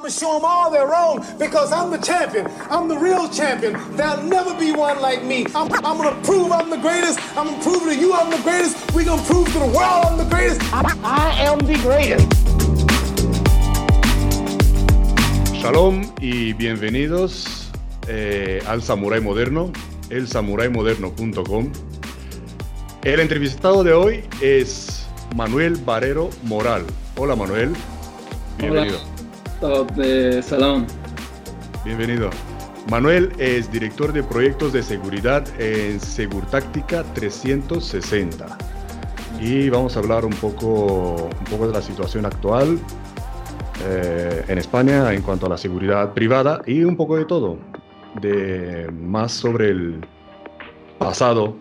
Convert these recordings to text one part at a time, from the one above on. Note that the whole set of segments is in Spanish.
I'm gonna show them all they're wrong because I'm the champion. I'm the real champion. There'll never be one like me. I'm, I'm gonna prove I'm the greatest. I'm gonna prove to you I'm the greatest. We're gonna prove to the world I'm the greatest. I, I am the greatest. Shalom y bienvenidos eh, al Samurai Moderno, elsamuraimoderno.com. El entrevistado de hoy es Manuel Barrero Moral. Hola Manuel, bienvenido. Hola, salón. Bienvenido. Manuel es director de proyectos de seguridad en Segurtáctica 360. Y vamos a hablar un poco, un poco de la situación actual eh, en España en cuanto a la seguridad privada y un poco de todo, de más sobre el pasado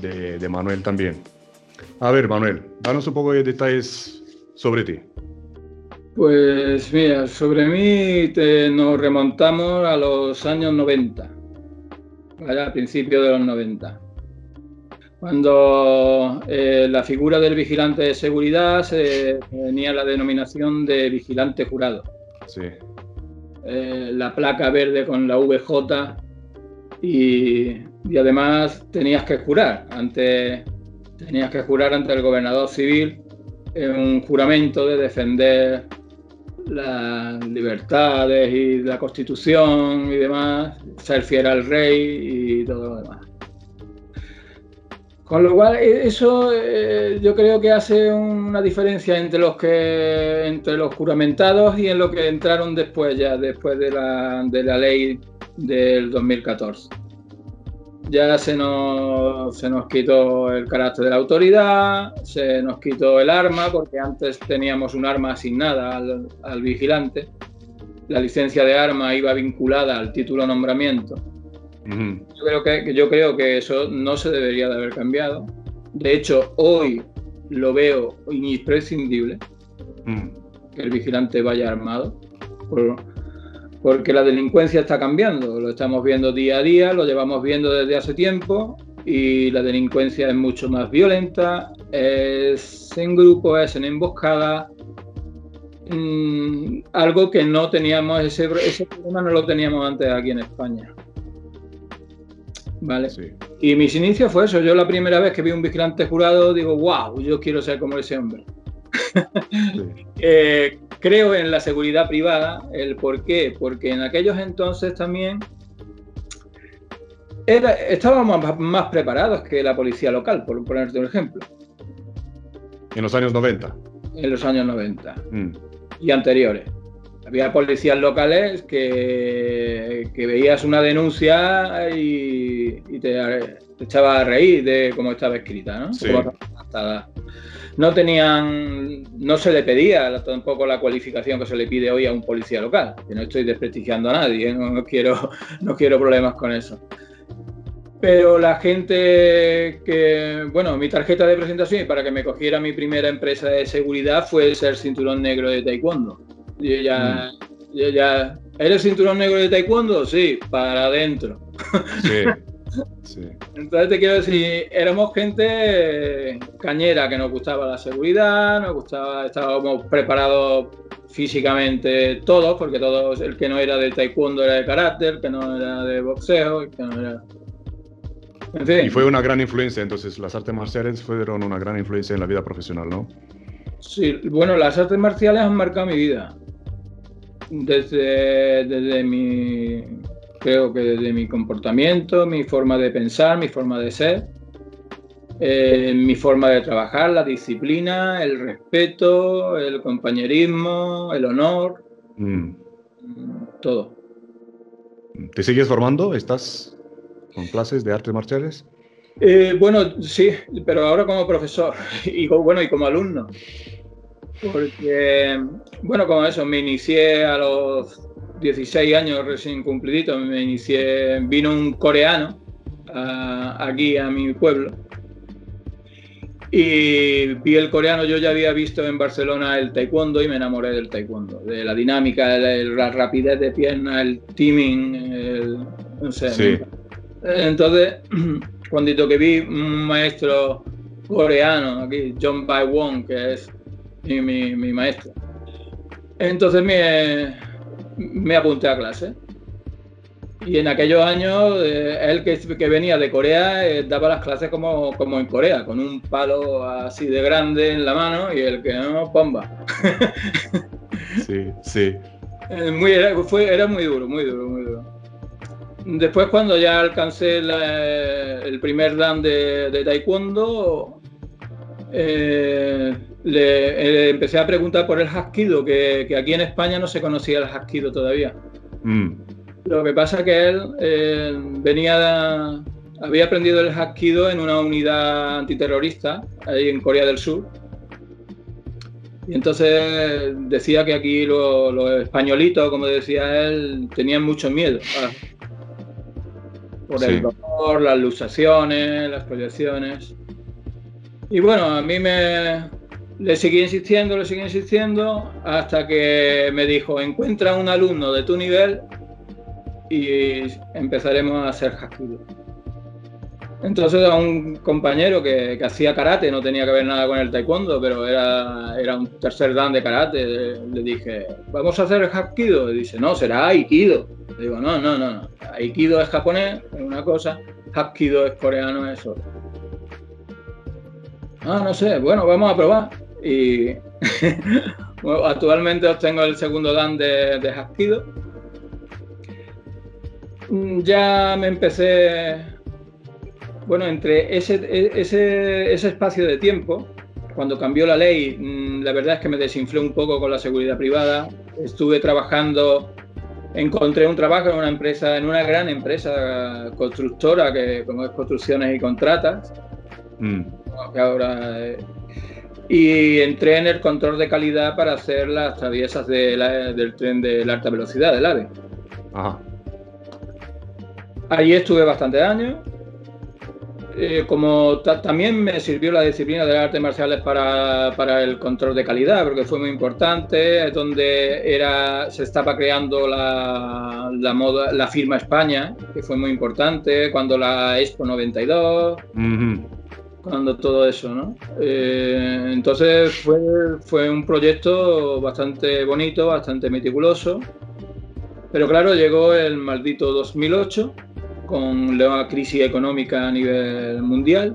de, de Manuel también. A ver, Manuel, danos un poco de detalles sobre ti. Pues mira, sobre mí nos remontamos a los años 90, ¿vale? a principios de los 90, cuando eh, la figura del vigilante de seguridad se, tenía la denominación de vigilante jurado. Sí. Eh, la placa verde con la VJ y, y, además tenías que jurar ante tenías que jurar ante el gobernador civil en un juramento de defender las libertades y la constitución y demás, ser fiel al rey y todo lo demás. Con lo cual, e, eso eh, yo creo que hace una diferencia entre los que entre los juramentados y en lo que entraron después, ya después de la, de la ley del 2014 ya se nos, se nos quitó el carácter de la autoridad, se nos quitó el arma, porque antes teníamos un arma asignada al, al vigilante. La licencia de arma iba vinculada al título nombramiento. Uh -huh. yo, creo que, yo creo que eso no se debería de haber cambiado. De hecho, hoy lo veo imprescindible uh -huh. que el vigilante vaya armado. Por, porque la delincuencia está cambiando, lo estamos viendo día a día, lo llevamos viendo desde hace tiempo y la delincuencia es mucho más violenta, es en grupo, es en emboscada, mmm, algo que no teníamos, ese, ese problema no lo teníamos antes aquí en España. ¿Vale? Sí. Y mis inicios fue eso, yo la primera vez que vi un vigilante jurado digo, wow, yo quiero ser como ese hombre. Sí. eh, creo en la seguridad privada. ¿El por qué? Porque en aquellos entonces también era, estábamos más, más, preparados que la policía local, por ponerte un ejemplo. En los años 90. En los años 90 mm. y anteriores. Había policías locales que, que veías una denuncia y, y te, te echaba a reír de cómo estaba escrita, ¿no? Sí no tenían, no se le pedía tampoco la cualificación que se le pide hoy a un policía local, que no estoy desprestigiando a nadie, ¿eh? no, no, quiero, no quiero problemas con eso. Pero la gente que, bueno, mi tarjeta de presentación para que me cogiera mi primera empresa de seguridad fue ser cinturón negro de taekwondo. Y ya, mm. ¿eres cinturón negro de taekwondo? Sí, para adentro. Sí. Sí. Entonces te quiero decir, éramos gente cañera que nos gustaba la seguridad, nos gustaba, estábamos preparados físicamente todos, porque todos, el que no era de taekwondo era de carácter, el que no era de boxeo, el que no era... En fin. Y fue una gran influencia, entonces las artes marciales fueron una gran influencia en la vida profesional, ¿no? Sí, bueno, las artes marciales han marcado mi vida. Desde, desde mi creo que desde mi comportamiento, mi forma de pensar, mi forma de ser, eh, mi forma de trabajar, la disciplina, el respeto, el compañerismo, el honor, mm. todo. ¿Te sigues formando? ¿Estás con clases de artes marciales? Eh, bueno, sí, pero ahora como profesor y bueno y como alumno. Porque, bueno, como eso, me inicié a los 16 años recién cumplidito, me inicié, vino un coreano a, aquí a mi pueblo y vi el coreano, yo ya había visto en Barcelona el taekwondo y me enamoré del taekwondo, de la dinámica, la rapidez de pierna, el teaming, el, no sé. Sí. Entonces, cuando que vi un maestro coreano aquí, John Bai Wong, que es mi, mi, mi maestro, entonces me me apunté a clase. Y en aquellos años, eh, él que, venía de Corea eh, daba las clases como, como en Corea, con un palo así de grande en la mano y el que no, pomba. Sí, sí. Muy, era, fue, era muy duro, muy duro, muy duro. Después cuando ya alcancé el primer dan de, taekwondo, eh, le, empecé a preguntar por el Hapkido, que, que, aquí en España no se conocía el Hapkido todavía. Mm. Lo que pasa es que él eh, venía, había aprendido el Hapkido en una unidad antiterrorista ahí en Corea del Sur. Y entonces decía que aquí los, españolitos, como decía él, tenían mucho miedo. Por el dolor, las lusaciones, las proyecciones. Y bueno, a mí me le seguí insistiendo, le seguí insistiendo, hasta que me dijo, encuentra un alumno de tu nivel y empezaremos a hacer hapkido. Entonces a un compañero que, hacía karate, no tenía que ver nada con el taekwondo, pero era, era un tercer dan de karate, le, dije, vamos a hacer el hapkido. Y dice, no, será aikido. Le digo, no, no, no, aikido es japonés, es una cosa, hapkido es coreano, es otra. Ah, no sé, bueno, vamos a probar. Y actualmente obtengo el segundo dan de, de. Mm, ya me empecé bueno, entre ese, ese, ese espacio de tiempo, cuando cambió la ley, mm, la verdad es que me desinflé un poco con la seguridad privada. Estuve trabajando, encontré un trabajo en una empresa, en una gran empresa constructora que como es construcciones y contratas. Mm. ahora, eh, y entré en el control de calidad para hacer las traviesas del tren de la alta velocidad, del AVE. Ajá. Allí estuve bastantes años eh, como también me sirvió la disciplina de las artes marciales para, el control de calidad, porque fue muy importante, es donde era, se estaba creando la, moda, la firma España, que fue muy importante, cuando la Expo 92, cuando todo eso, ¿no? Eh, entonces fue, fue un proyecto bastante bonito, bastante meticuloso, pero claro, llegó el maldito 2008 con la crisis económica a nivel mundial.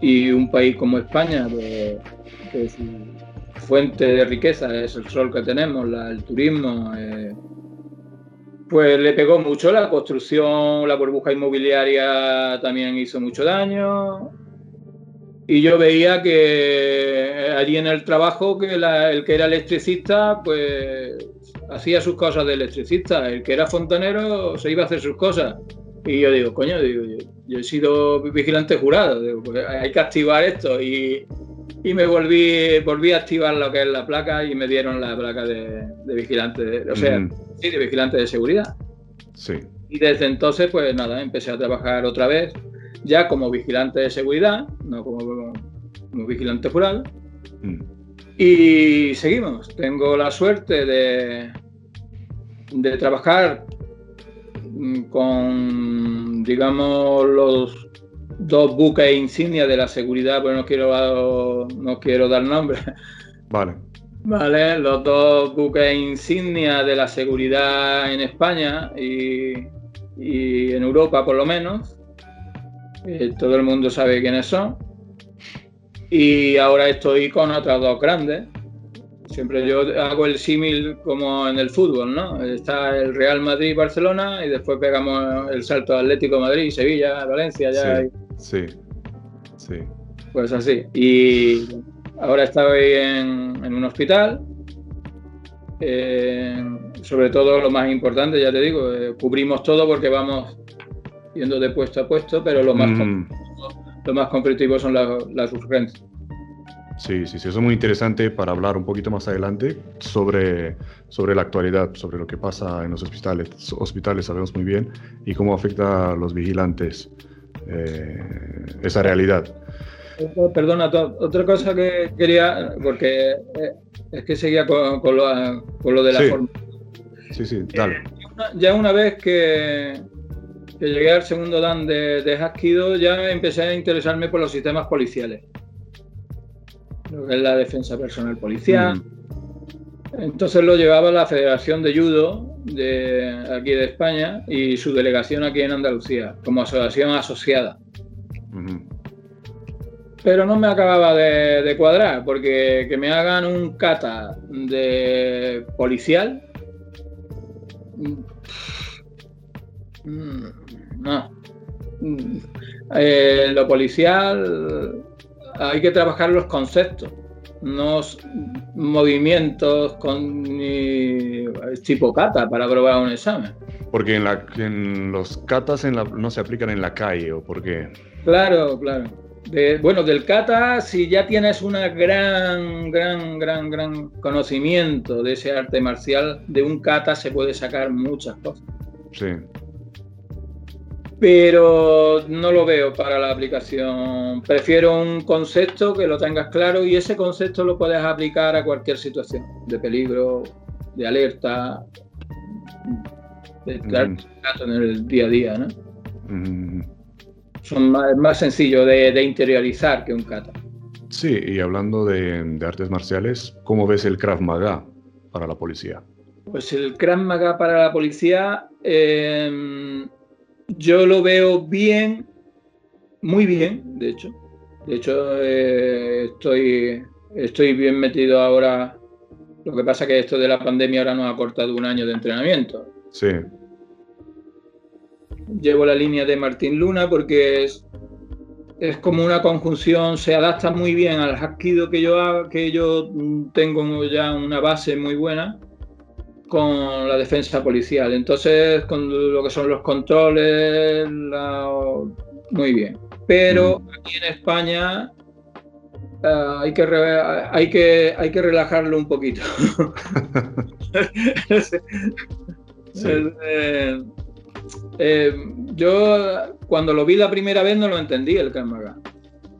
Y un país como España, que, su fuente de riqueza es el sol que tenemos, el turismo, eh, pues le pegó mucho la construcción, la burbuja inmobiliaria también hizo mucho daño. Y yo veía que allí en el trabajo, que el que era electricista, pues hacía sus cosas de electricista, el que era fontanero se iba a hacer sus cosas. Y yo digo, coño, digo, yo, he sido vigilante jurado, pues hay que activar esto. Y, me volví, volví a activar lo que es la placa y me dieron la placa de, vigilante, o sea, sí, de vigilante de seguridad. Sí. Y desde entonces, pues nada, empecé a trabajar otra vez, ya como vigilante de seguridad, no como, como vigilante jurado. Mm. Y seguimos. Tengo la suerte de, de trabajar con, digamos, los dos buques insignia de la seguridad, pero no quiero, no quiero dar nombre. Vale. Vale, los dos buques insignia de la seguridad en España y, en Europa por lo menos. Eh, todo el mundo sabe quiénes son. Y ahora estoy con otras dos grandes. Siempre yo hago el símil como en el fútbol, ¿no? Está el Real Madrid Barcelona y después pegamos el salto Atlético Madrid, Sevilla, Valencia, ya. Sí, sí, Pues así. Y ahora estoy en, un hospital. Eh, sobre todo lo más importante, ya te digo, eh, cubrimos todo porque vamos yendo de puesto a puesto, pero lo más mm lo más competitivo son las, urgencias. Sí, sí, sí, eso es muy interesante para hablar un poquito más adelante sobre, sobre la actualidad, sobre lo que pasa en los hospitales. Hospitales sabemos muy bien y cómo afecta a los vigilantes eh, esa realidad. Perdona, otra cosa que quería, porque eh, es que seguía con, lo, de la forma. Sí, sí, dale. ya una vez que, que llegué al segundo dan de, de ya empecé a interesarme por los sistemas policiales. Lo que es la defensa personal policial, mm. Entonces lo llevaba la Federación de Judo de aquí de España y su delegación aquí en Andalucía, como asociación asociada. Pero no me acababa de, cuadrar, porque que me hagan un kata de policial. Mm, no. Mm, eh, lo policial hay que trabajar los conceptos unos movimientos con tipo kata para probar un examen. Porque en, la, en los katas en no se aplican en la calle, ¿o por qué? Claro, claro. bueno, del kata, si ya tienes un gran, gran, gran, gran conocimiento de ese arte marcial, de un kata se puede sacar muchas cosas. Sí pero no lo veo para la aplicación. Prefiero un concepto que lo tengas claro y ese concepto lo puedes aplicar a cualquier situación de peligro, de alerta, de en el día a día, ¿no? Son más, más sencillo de, interiorizar que un kata. Sí, y hablando de, artes marciales, ¿cómo ves el Krav Maga para la policía? Pues el Krav Maga para la policía... Eh, yo lo veo bien, muy bien, de hecho. De hecho, eh, estoy, estoy bien metido ahora. Lo que pasa es que esto de la pandemia ahora nos ha cortado un año de entrenamiento. Sí. Llevo la línea de Martín Luna porque es, es como una conjunción, se adapta muy bien al hapkido que yo, que yo tengo ya una base muy buena con la defensa policial. Entonces, con lo que son los controles, muy bien. Pero aquí en España eh, hay, que hay, que, hay que relajarlo un poquito. Eh, eh, yo cuando lo vi la primera vez no lo entendí el Kamaga.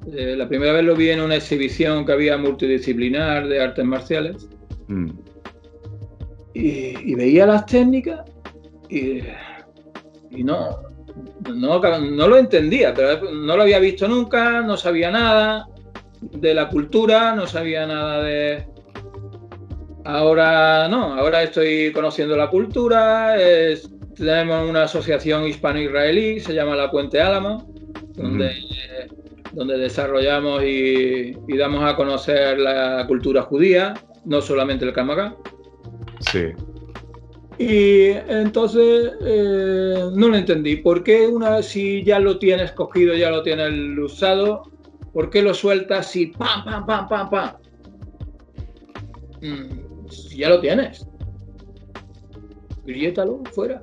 la primera vez lo vi en una exhibición que había multidisciplinar de artes marciales. Mm y, veía las técnicas y, no, no, no, lo entendía, pero no lo había visto nunca, no sabía nada de la cultura, no sabía nada de... Ahora no, ahora estoy conociendo la cultura, tenemos una asociación hispano-israelí, se llama La Puente Álamo, donde, donde desarrollamos y, damos a conocer la cultura judía, no solamente el Kamagá. Sí. Y entonces eh, no lo entendí. ¿Por qué una si ya lo tienes cogido, ya lo tienes usado, por qué lo sueltas si pam, pam, pam, pam, pam? Mm, si ya lo tienes. Griétalo fuera.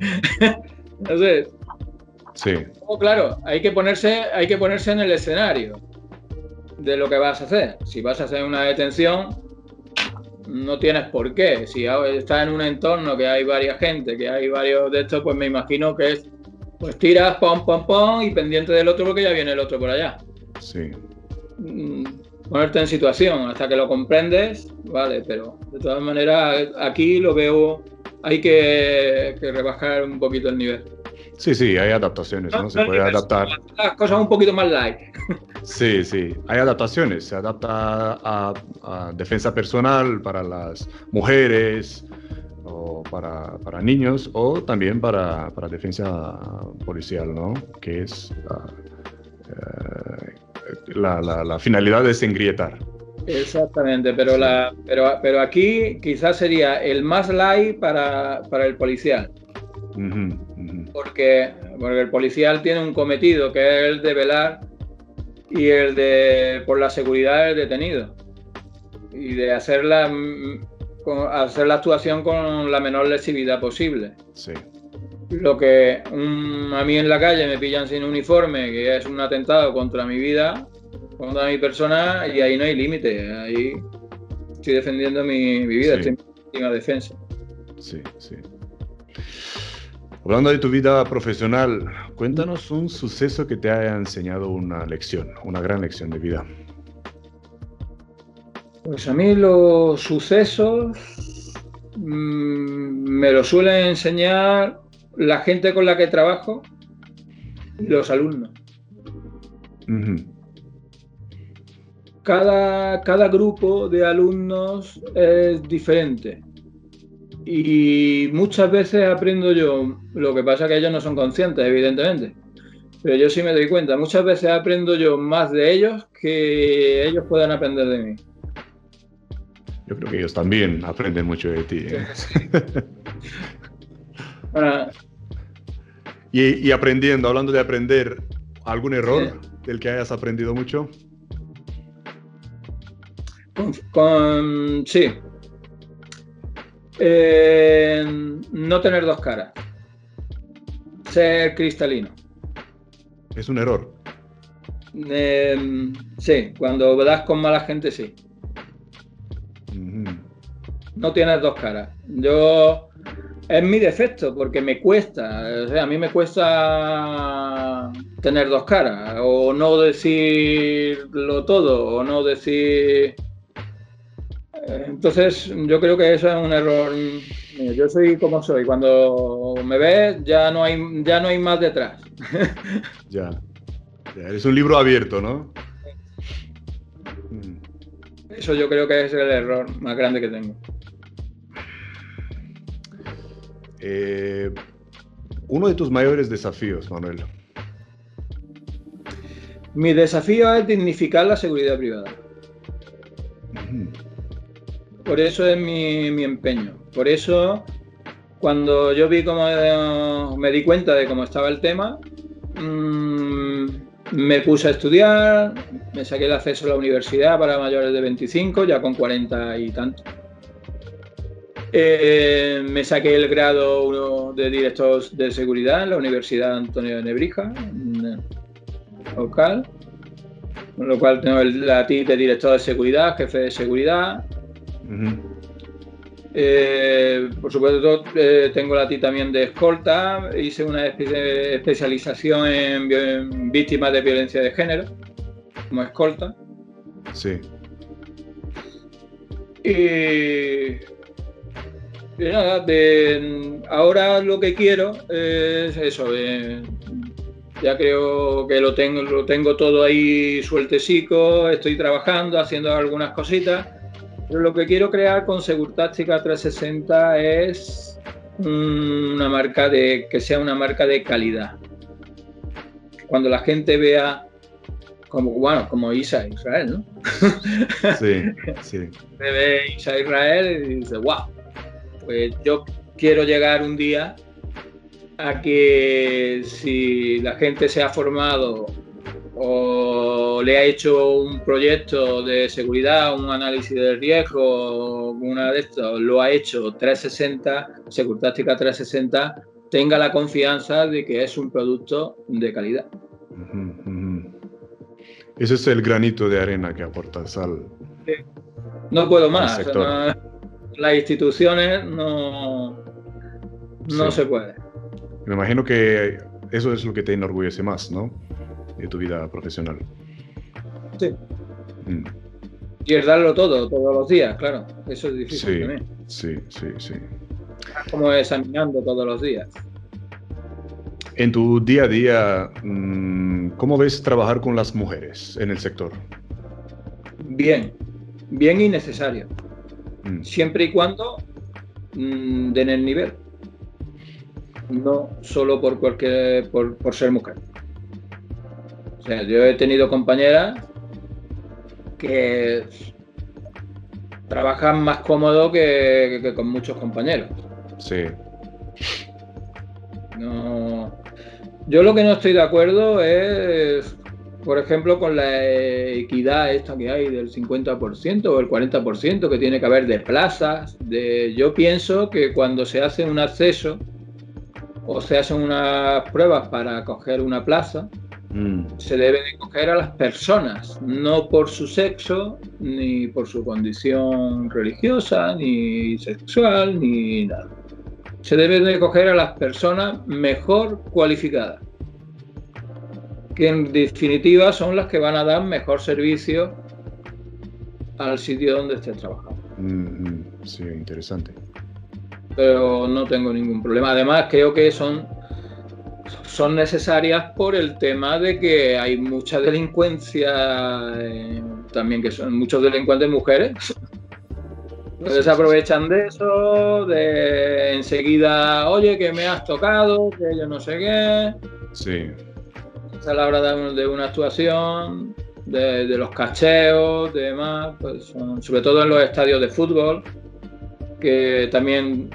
entonces. Sí. Oh, claro, hay que, ponerse, hay que ponerse en el escenario de lo que vas a hacer. Si vas a hacer una detención, no tienes por qué. Si estás en un entorno que hay varias gente, que hay varios de estos, pues me imagino que es, pues tiras, pom, pom, pom, y pendiente del otro porque ya viene el otro por allá. Sí. Mm, ponerte en situación hasta que lo comprendes, vale, pero de todas maneras aquí lo veo, hay que rebajar un poquito el nivel. Sí, sí, hay adaptaciones, ¿no? Se puede adaptar. Las cosas un poquito más light. Sí, sí, hay adaptaciones. Se adapta a, defensa personal para las mujeres o para, para niños o también para, para, defensa policial, ¿no? Que es ah, eh, la, la, la, finalidad es engrietar. Exactamente, pero, la, pero, pero aquí quizás sería el más light para, para el policial porque, porque el policial tiene un cometido que es el de velar y el de por la seguridad del detenido y de hacer la, hacer la actuación con la menor lesividad posible. Sí. Lo que a mí en la calle me pillan sin uniforme, que es un atentado contra mi vida, contra mi persona, y ahí no hay límite. Ahí estoy defendiendo mi, vida, estoy en defensa. Sí, sí. Hablando de tu vida profesional, cuéntanos un suceso que te haya enseñado una lección, una gran lección de vida. Pues a mí los sucesos mm, me lo suelen enseñar la gente con la que trabajo y los alumnos. cada, cada grupo de alumnos es diferente. Y muchas veces aprendo yo, lo que pasa es que ellos no son conscientes, evidentemente. Pero yo sí me doy cuenta, muchas veces aprendo yo más de ellos que ellos puedan aprender de mí. Yo creo que ellos también aprenden mucho de ti. ¿eh? y, aprendiendo, hablando de aprender, ¿algún error del que hayas aprendido mucho? Con, sí. Eh, no tener dos caras. Ser cristalino. Es un error. Eh, sí, cuando das con mala gente, sí. No tienes dos caras. Yo es mi defecto porque me cuesta, o sea, a mí me cuesta tener dos caras o no decirlo todo o no decir entonces, yo creo que eso es un error. Yo soy como soy. Cuando me ves, ya no hay, ya no hay más detrás. ya. Eres un libro abierto, ¿no? Eso yo creo que es el error más grande que tengo. Eh, uno de tus mayores desafíos, Manuel. Mi desafío es dignificar la seguridad privada. Por eso es mi, empeño. Por eso, cuando yo vi cómo me di cuenta de cómo estaba el tema, mm, me puse a estudiar, me saqué el acceso a la universidad para mayores de 25, ya con 40 y tanto. Eh, me saqué el grado de director de seguridad en la Universidad Antonio de Nebrija, local, con lo cual tengo la TIT de director de seguridad, jefe de seguridad, eh, por supuesto, eh, tengo la ti también de escolta. Hice una especialización en, víctimas de violencia de género, como escolta. Sí. Y, nada, ahora lo que quiero es eso. ya creo que lo tengo, lo tengo todo ahí sueltecico. Estoy trabajando, haciendo algunas cositas pero lo que quiero crear con Segurtáctica 360 es una marca de que sea una marca de calidad. Cuando la gente vea como bueno, como Isa Israel, ¿no? Sí, sí. ve Isa Israel y dice, wow, pues yo quiero llegar un día a que si la gente se ha formado o le ha hecho un proyecto de seguridad, un análisis de riesgo, una de estos, lo ha hecho 360, Securtáctica 360, tenga la confianza de que es un producto de calidad. Ese es el granito de arena que aporta Sal. No puedo más. las instituciones no, no se puede. Me imagino que eso es lo que te enorgullece más, ¿no? De tu vida profesional. Sí. Mm. Y es darlo todo, todos los días, claro. Eso es difícil sí, también. Sí, sí, sí. Como examinando todos los días. En tu día a día, mm, ¿cómo ves trabajar con las mujeres en el sector? Bien, bien y necesario. Mm. Siempre y cuando den el nivel. No solo por cualquier por, por ser mujer. O sea, yo he tenido compañeras que trabajan más cómodo que, con muchos compañeros. Sí. Yo lo que no estoy de acuerdo es, por ejemplo, con la equidad esta que hay del 50% o el 40% que tiene que haber de plazas. De, yo pienso que cuando se hace un acceso o se hacen unas pruebas para coger una plaza, Mm. Se debe de coger a las personas, no por su sexo, ni por su condición religiosa, ni sexual, ni nada. Se debe de coger a las personas mejor cualificadas, que en definitiva son las que van a dar mejor servicio al sitio donde estés trabajando. Mm-hmm. sí, interesante. Pero no tengo ningún problema. Además, creo que son son necesarias por el tema de que hay mucha delincuencia también que son muchos delincuentes mujeres. Entonces se aprovechan de eso, de enseguida, oye, que me has tocado, que yo no sé qué. Sí. a la hora de, una actuación, de, los cacheos, de demás, pues sobre todo en los estadios de fútbol, que también,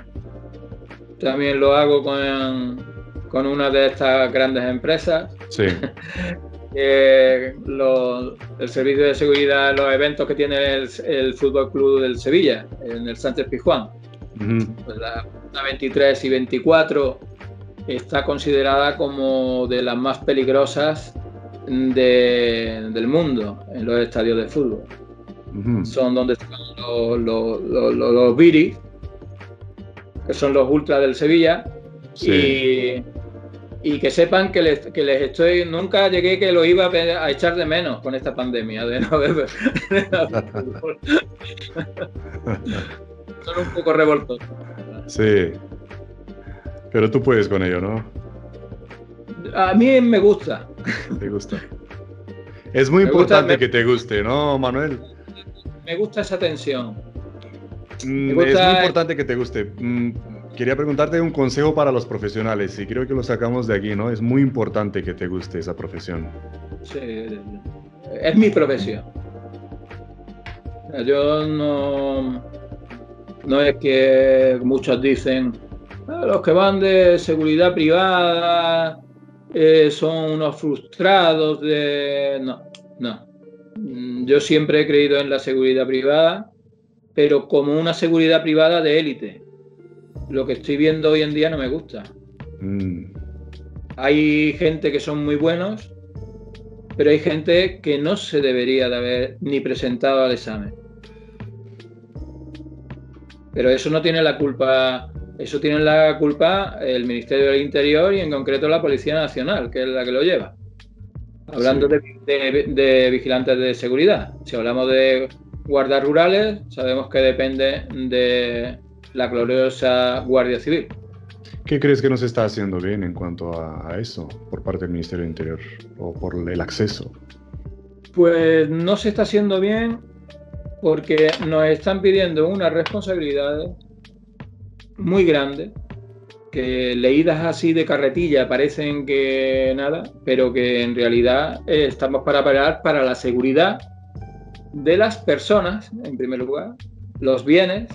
también lo hago con, con una de estas grandes empresas. Sí. el servicio de seguridad, los eventos que tiene el, Fútbol Club del Sevilla, en el Sánchez Pizjuán. pues la, 23 y 24 está considerada como de las más peligrosas del mundo en los estadios de fútbol. Son donde están los, los, los, que son los ultras del Sevilla. Y y que sepan que les, que les estoy, nunca llegué que lo iba a echar de menos con esta pandemia de no ver. Son un poco revoltosos. Sí. Pero tú puedes con ello, ¿no? A mí me gusta. Te gusta. Es muy importante que te guste, ¿no, Manuel? Me gusta esa tensión. Mm, es muy importante que te guste. Quería preguntarte un consejo para los profesionales y creo que lo sacamos de aquí, ¿no? Es muy importante que te guste esa profesión. Sí, es mi profesión. Yo no, no es que muchos dicen, ah, los que van de seguridad privada eh, son unos frustrados de... No, no. Yo siempre he creído en la seguridad privada, pero como una seguridad privada de élite lo que estoy viendo hoy en día no me gusta. Mm. Hay gente que son muy buenos, pero hay gente que no se debería de haber ni presentado al examen. Pero eso no tiene la culpa, eso tiene la culpa el Ministerio del Interior y en concreto la Policía Nacional, que es la que lo lleva. Hablando de vigilantes de seguridad, si hablamos de guardas rurales, sabemos que depende de, la gloriosa Guardia Civil. ¿Qué crees que no se está haciendo bien en cuanto a, eso por parte del Ministerio del Interior o por el acceso? Pues no se está haciendo bien porque nos están pidiendo unas responsabilidades muy grandes que leídas así de carretilla parecen que nada, pero que en realidad eh, estamos para parar para la seguridad de las personas, en primer lugar, los bienes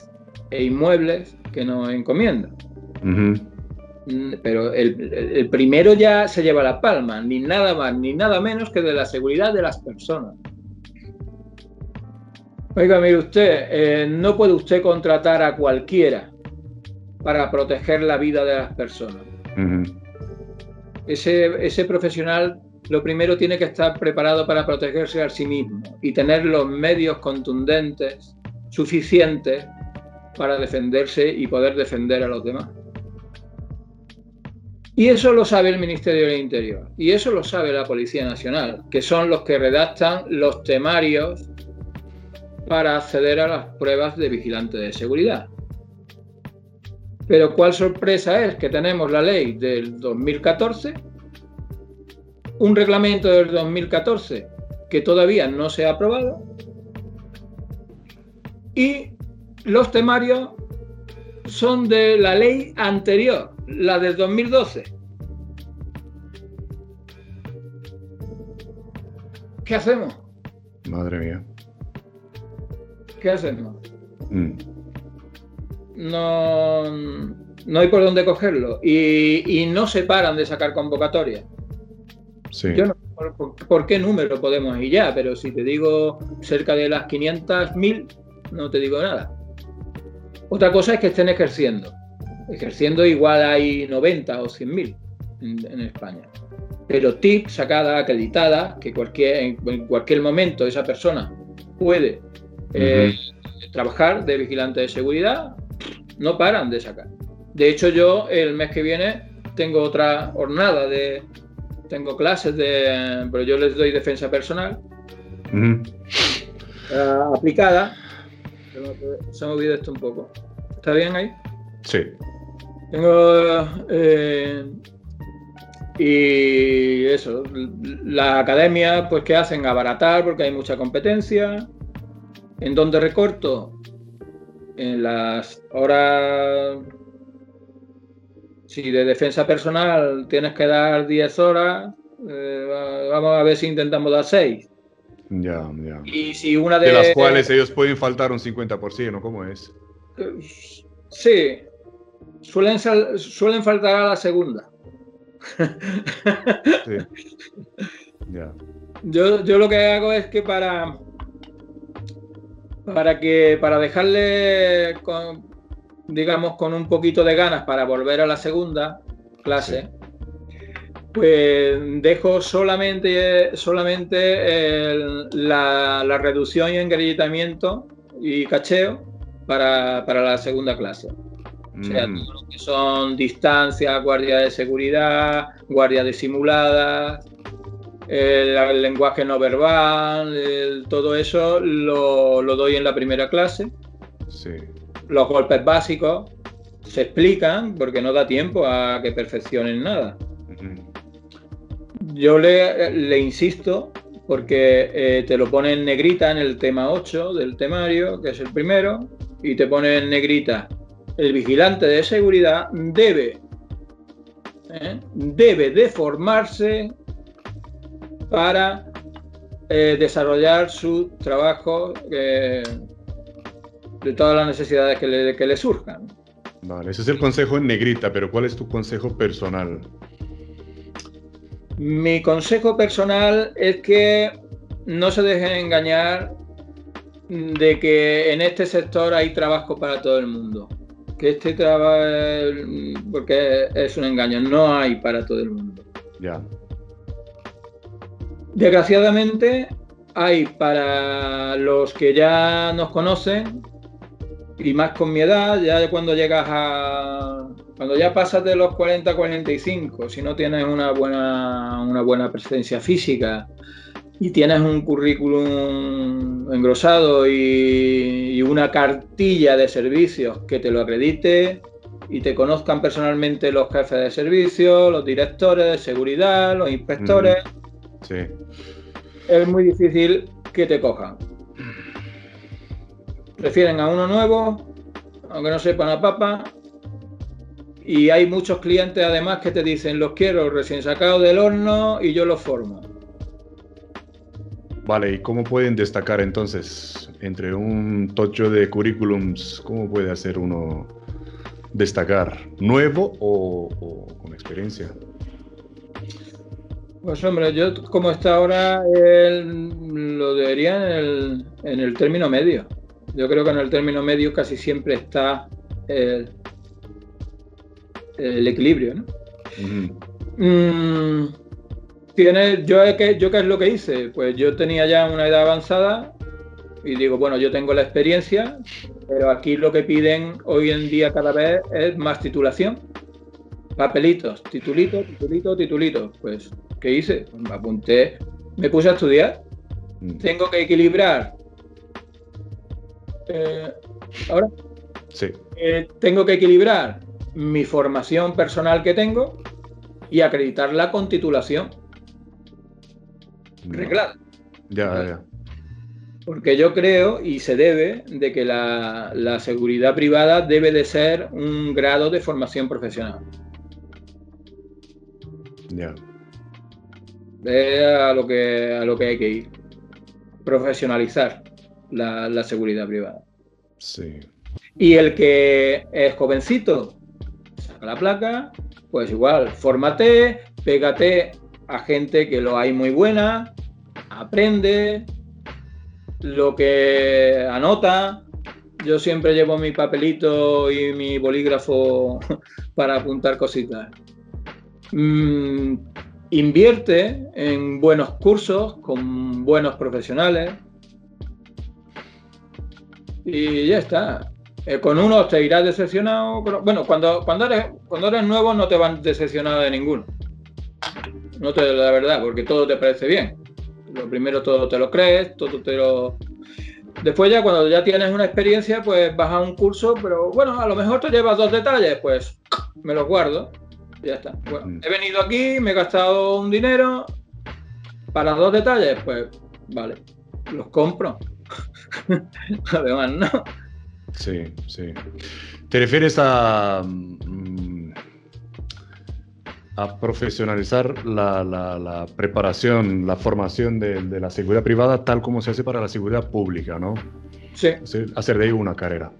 e inmuebles que nos encomiendan. Mm, pero el, primero ya se lleva la palma, ni nada más ni nada menos que de la seguridad de las personas. Oiga, mire usted, eh, no puede usted contratar a cualquiera para proteger la vida de las personas. ese, ese profesional lo primero tiene que estar preparado para protegerse a sí mismo y tener los medios contundentes suficientes para defenderse y poder defender a los demás. Y eso lo sabe el Ministerio del Interior y eso lo sabe la Policía Nacional, que son los que redactan los temarios para acceder a las pruebas de vigilante de seguridad. Pero cuál sorpresa es que tenemos la ley del 2014, un reglamento del 2014 que todavía no se ha aprobado y los temarios son de la ley anterior, la del 2012. ¿Qué hacemos? Madre mía. ¿Qué hacemos? Mm. No, no hay por dónde cogerlo. Y, no se paran de sacar convocatorias. Sí. Yo no por, por, qué número podemos ir ya, pero si te digo cerca de las 500.000, no te digo nada. Otra cosa es que estén ejerciendo. Ejerciendo igual hay 90 o 100 mil en, España. Pero TIC sacada, acreditada, que cualquier, en, cualquier momento esa persona puede eh, trabajar de vigilante de seguridad, no paran de sacar. De hecho, yo el mes que viene tengo otra jornada de. Tengo clases de. Pero yo les doy defensa personal. Eh, aplicada se ha movido esto un poco. ¿Está bien ahí? Sí. Tengo eh, Y eso, la academia, pues, ¿qué hacen? Abaratar porque hay mucha competencia. ¿En dónde recorto? En las horas. Si de defensa personal tienes que dar 10 horas, eh, vamos a ver si intentamos dar 6. Ya, ya. Y si una de, de las cuales ellos pueden faltar un 50%, ¿no? ¿Cómo es? Sí, suelen, suelen faltar a la segunda. Sí. Ya. Yo, yo lo que hago es que para para que para dejarle con, digamos con un poquito de ganas para volver a la segunda clase pues dejo solamente solamente la, la, reducción y engreillamiento y cacheo para, para la segunda clase o sea, Mm, todo lo que son distancias, guardia de seguridad, guardia disimuladas, el, el lenguaje no verbal, el- todo eso lo, lo doy en la primera clase. Sí. Los golpes básicos se explican porque no da tiempo a que perfeccionen nada. Yo le, insisto porque eh, te lo pone en negrita en el tema 8 del temario, que es el primero, y te pone en negrita, el vigilante de seguridad debe, ¿eh? debe de formarse para eh, desarrollar su trabajo de todas las necesidades que le, que le surjan. Vale, ese es el consejo en negrita, pero ¿cuál es tu consejo personal? Mi consejo personal es que no se dejen engañar de que en este sector hay trabajo para todo el mundo. Que este trabajo, porque es un engaño, no hay para todo el mundo. Ya. Desgraciadamente hay para los que ya nos conocen y más con mi edad, ya cuando llegas a... Cuando ya pasas de los 40 45, si no tienes una buena, una buena presencia física y tienes un currículum engrosado y, y una cartilla de servicios que te lo acredite y te conozcan personalmente los jefes de servicio, los directores de seguridad, los inspectores, Sí. es muy difícil que te cojan. Prefieren a uno nuevo, aunque no sepa una papa. Y hay muchos clientes además que te dicen, los quiero recién sacados del horno y yo los formo. Vale, ¿y cómo pueden destacar entonces entre un tocho de currículums? ¿Cómo puede hacer uno destacar? ¿Nuevo o, o con experiencia? Pues hombre, yo como está ahora, el- lo debería en el, en el término medio. Yo creo que en el término medio casi siempre está el, el equilibrio, ¿no? Ujú. Mm, tiene, yo, ¿qué, ¿Yo qué es lo que hice? Pues yo tenía ya una edad avanzada y digo, bueno, yo tengo la experiencia, pero aquí lo que piden hoy en día cada vez es más titulación. Papelitos, titulito, titulito, titulito. Pues, ¿qué hice? Pues me apunté, me puse a estudiar. Mm. Tengo que equilibrar. Eh, ahora, Sí. eh, tengo que equilibrar mi formación personal que tengo y acreditarla con titulación reglada. Ya, ya. Porque yo creo y se debe de que la, la seguridad privada debe de ser un grado de formación profesional. Ya. Es a lo que, a lo que hay que ir. Profesionalizar la, la seguridad privada. Sí. Y el que es jovencito, saca la placa, pues igual, fórmate, pégate a gente que lo hay muy buena, aprende, lo que anota. Yo siempre llevo mi papelito y mi bolígrafo para apuntar cositas. Mm, invierte en buenos cursos con buenos profesionales. Y ya está. Eh, con unos te irás decepcionado. bueno, cuando, cuando, eres, cuando eres nuevo no te van decepcionado de ninguno. No te la verdad, porque todo te parece bien. Lo primero todo te lo crees, todo te lo. Después ya cuando ya tienes una experiencia, pues vas a un curso, pero bueno, a lo mejor te llevas dos detalles, pues me los guardo. Ya está. Bueno, mm. he venido aquí, me he gastado un dinero. Para dos detalles, pues vale, los compro. Además, no. Sí, sí. ¿Te refieres a, mm, a profesionalizar la, preparación, la formación de, la seguridad privada tal como se hace para la seguridad pública, ¿no? Sí. Hacer de ahí una carrera.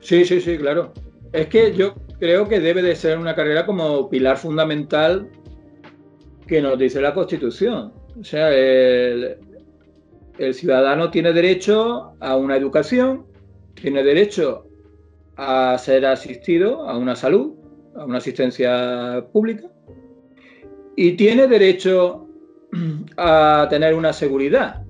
Sí, sí, sí, claro. Es que yo creo que debe de ser una carrera como pilar fundamental que nos dice la Constitución. O sea, el, el ciudadano tiene derecho a una educación, tiene derecho a ser asistido a una salud, a una asistencia pública, y tiene derecho a tener una seguridad.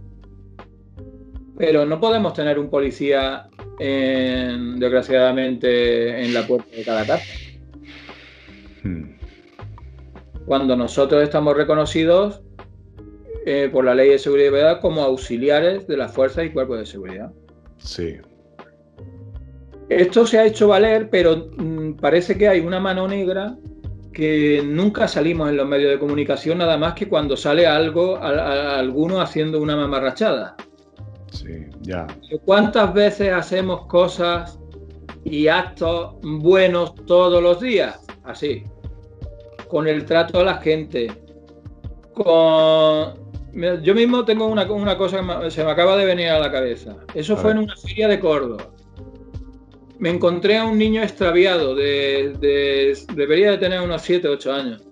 Pero no podemos tener un policía, desgraciadamente, en la puerta de cada casa. Hmm. Cuando nosotros estamos reconocidos eh, por la ley de seguridad como auxiliares de las fuerzas y cuerpos de seguridad. Sí. Esto se ha hecho valer, pero mm, parece que hay una mano negra que nunca salimos en los medios de comunicación, nada más que cuando sale algo, alguno haciendo una mamarrachada. Sí, ya. ¿Cuántas veces hacemos cosas y actos buenos todos los días? Así. Con el trato a la gente. Con. Yo mismo tengo una, cosa que se me acaba de venir a la cabeza. Eso fue en una feria de Córdoba me encontré a un niño extraviado, de, debería de tener unos 7, 8 años.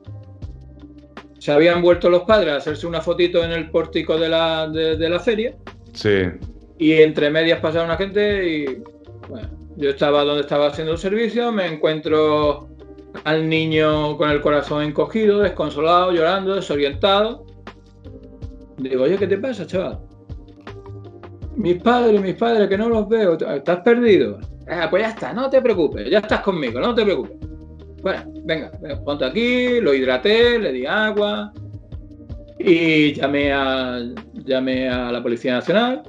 Se habían vuelto los padres a hacerse una fotito en el pórtico de la, de, la feria. Sí. Y entre medias pasaba una gente y bueno, yo estaba donde estaba haciendo el servicio, me encuentro al niño con el corazón encogido, desconsolado, llorando, desorientado. Digo, oye, ¿qué te pasa, chaval? Mis padres, mis padres, que no los veo, ¿estás perdido? Ah, pues ya está, no te preocupes, ya estás conmigo, no te preocupes. Bueno, venga, ponte aquí, lo hidraté, le di agua y llamé a, llamé a la Policía Nacional,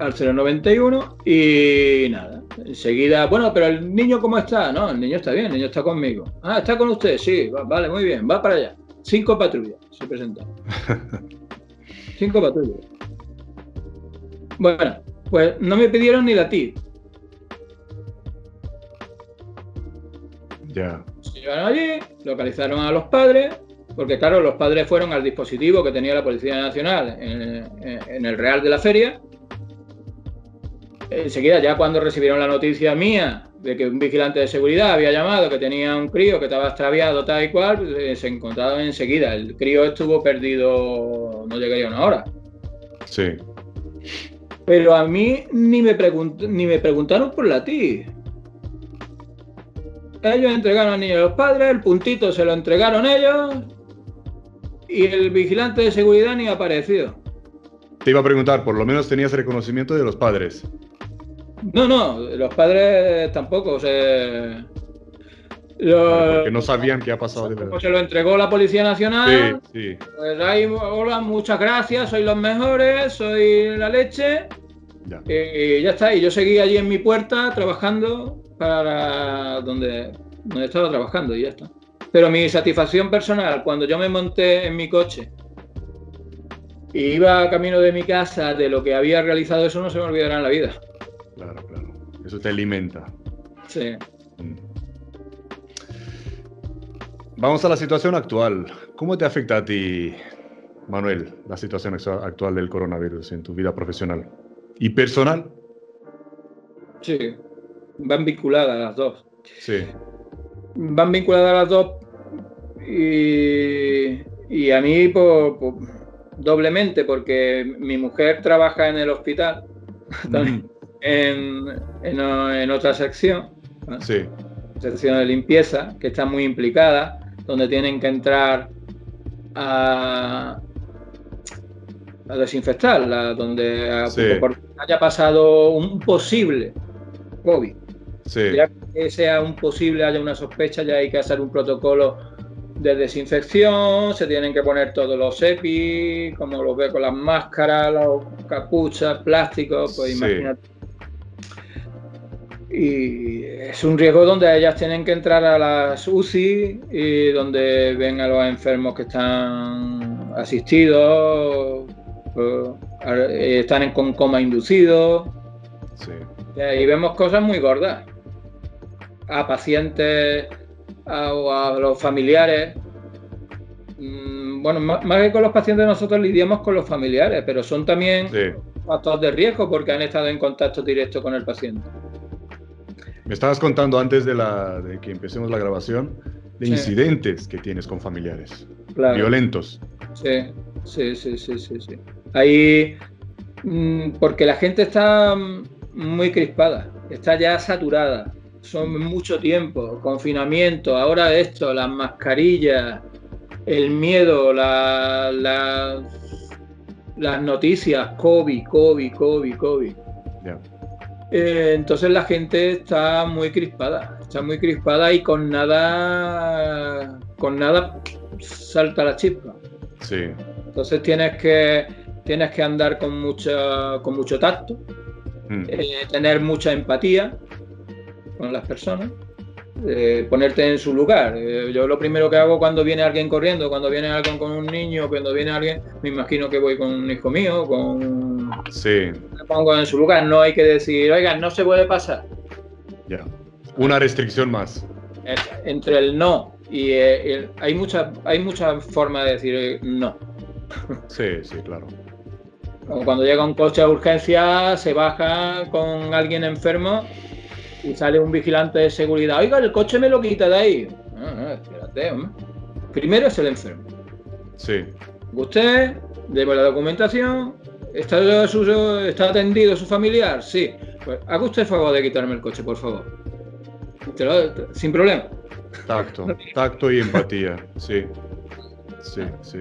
al 091 y nada. Enseguida, bueno, pero el niño cómo está? No, el niño está bien, el niño está conmigo. Ah, está con usted, sí, vale, muy bien, va para allá. Cinco patrullas se presentaron. Cinco patrullas. Bueno, pues no me pidieron ni la TIP. Se llevaron allí, localizaron a los padres, porque claro, los padres fueron al dispositivo que tenía la Policía Nacional en, el Real de la Feria. Enseguida, ya cuando recibieron la noticia mía de que un vigilante de seguridad había llamado que tenía un crío que estaba extraviado tal y cual, pues, se encontraron enseguida. El crío estuvo perdido, no llegaría una hora. Sí. Pero a mí ni me, ni me preguntaron por la TI. Ellos entregaron al niño a los padres, el puntito se lo entregaron ellos y el vigilante de seguridad ni ha aparecido. Te iba a preguntar, por lo menos tenías reconocimiento de los padres. No, no, los padres tampoco. O sea, porque no sabían qué ha pasado de verdad. Se lo entregó la Policía Nacional. Sí, sí. Pues ahí, hola, muchas gracias, sois los mejores, soy la leche. Ya. Y ya está, y yo seguí allí en mi puerta trabajando para donde, donde estaba trabajando y ya está. Pero mi satisfacción personal, cuando yo me monté en mi coche y iba camino de mi casa de lo que había realizado, eso no se me olvidará en la vida. Claro, claro. Eso te alimenta. Sí. Mm. Vamos a la situación actual. ¿Cómo te afecta a ti, Manuel, la situación actual del coronavirus en tu vida profesional y personal? Sí, van vinculadas las dos. Sí. Van vinculadas las dos y, a mí doblemente porque mi mujer trabaja en el hospital, en, en, otra sección, sí. sección de limpieza, que está muy implicada, donde tienen que entrar a, a desinfectarla, donde haya pasado un posible COVID. Ya que sea un posible, haya una sospecha, ya hay que hacer un protocolo de desinfección, se tienen que poner todos los EPI, como los ve con las máscaras, los capuchas, plásticos, pues imagínate. Y es un riesgo donde ellas tienen que entrar a las UCI y donde ven a los enfermos que están asistidos, están en con coma inducido. Y vemos cosas muy gordas. A pacientes o a, los familiares. Mm, bueno, más, que con los pacientes nosotros lidiamos con los familiares, pero son también factores de riesgo porque han estado en contacto directo con el paciente. Me estabas contando antes de, la, de que empecemos la grabación de incidentes que tienes con familiares violentos. Sí, sí, sí, sí, sí, sí. Ahí, mm, porque la gente está muy crispada, está ya saturada. Son mucho tiempo, confinamiento, ahora esto, las mascarillas, el miedo, la, las noticias, COVID, COVID, COVID, COVID. Eh, entonces la gente está muy crispada, está muy crispada y con nada, con nada salta la chispa. Sí. Entonces tienes que, tienes que andar con, mucha, con mucho tacto, mm. eh, tener mucha empatía con las personas. Eh, ponerte en su lugar. yo lo primero que hago cuando viene alguien corriendo, cuando viene alguien con un niño, cuando viene alguien, me imagino que voy con un hijo mío, con... Sí pongo en su lugar. No hay que decir, oigan, no se puede pasar. Ya. Una restricción más. Entre el no y el, hay muchas hay muchas formas de decir eh, no. Sí, sí, claro. Cuando llega un coche a urgencia, se baja con alguien enfermo y sale un vigilante de seguridad. Oiga, el coche me lo quita de ahí. No, espérate, Primero es el enfermo. Sí. Usted, debe la documentación, ¿Está, ¿Está atendido su familiar? Sí. Pues haga usted el favor de quitarme el coche, por favor. sin problema. Tacto, tacto y empatía, sí. Sí, sí.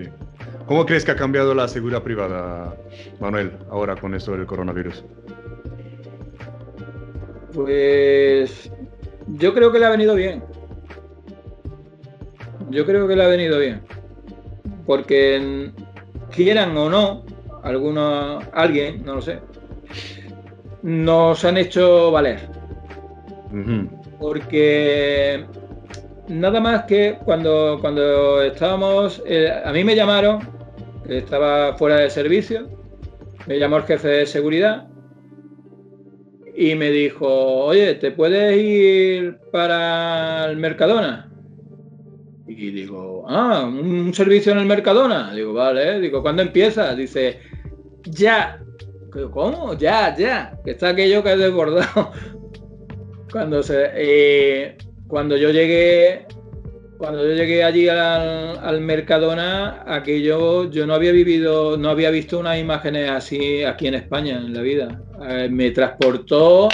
¿Cómo crees que ha cambiado la seguridad privada, Manuel, ahora con esto del coronavirus? Pues yo creo que le ha venido bien. Yo creo que le ha venido bien. Porque quieran o no, algunos, alguien, no lo sé, nos han hecho valer. Porque nada más que cuando, cuando estábamos, eh, a mí me llamaron, estaba fuera de servicio, me llamó el jefe de seguridad y me dijo, oye, ¿te puedes ir para el Mercadona? Y digo, ah, un servicio en el Mercadona. Digo, vale, digo, ¿cuándo empieza? Dice, ya. ¿Cómo? Ya, ya. Que está aquello que es desbordado. Cuando se. Eh, cuando yo llegué. Cuando yo llegué allí al, Mercadona, aquello yo no había vivido, no había visto unas imágenes así aquí en España en la vida. Eh, me transportó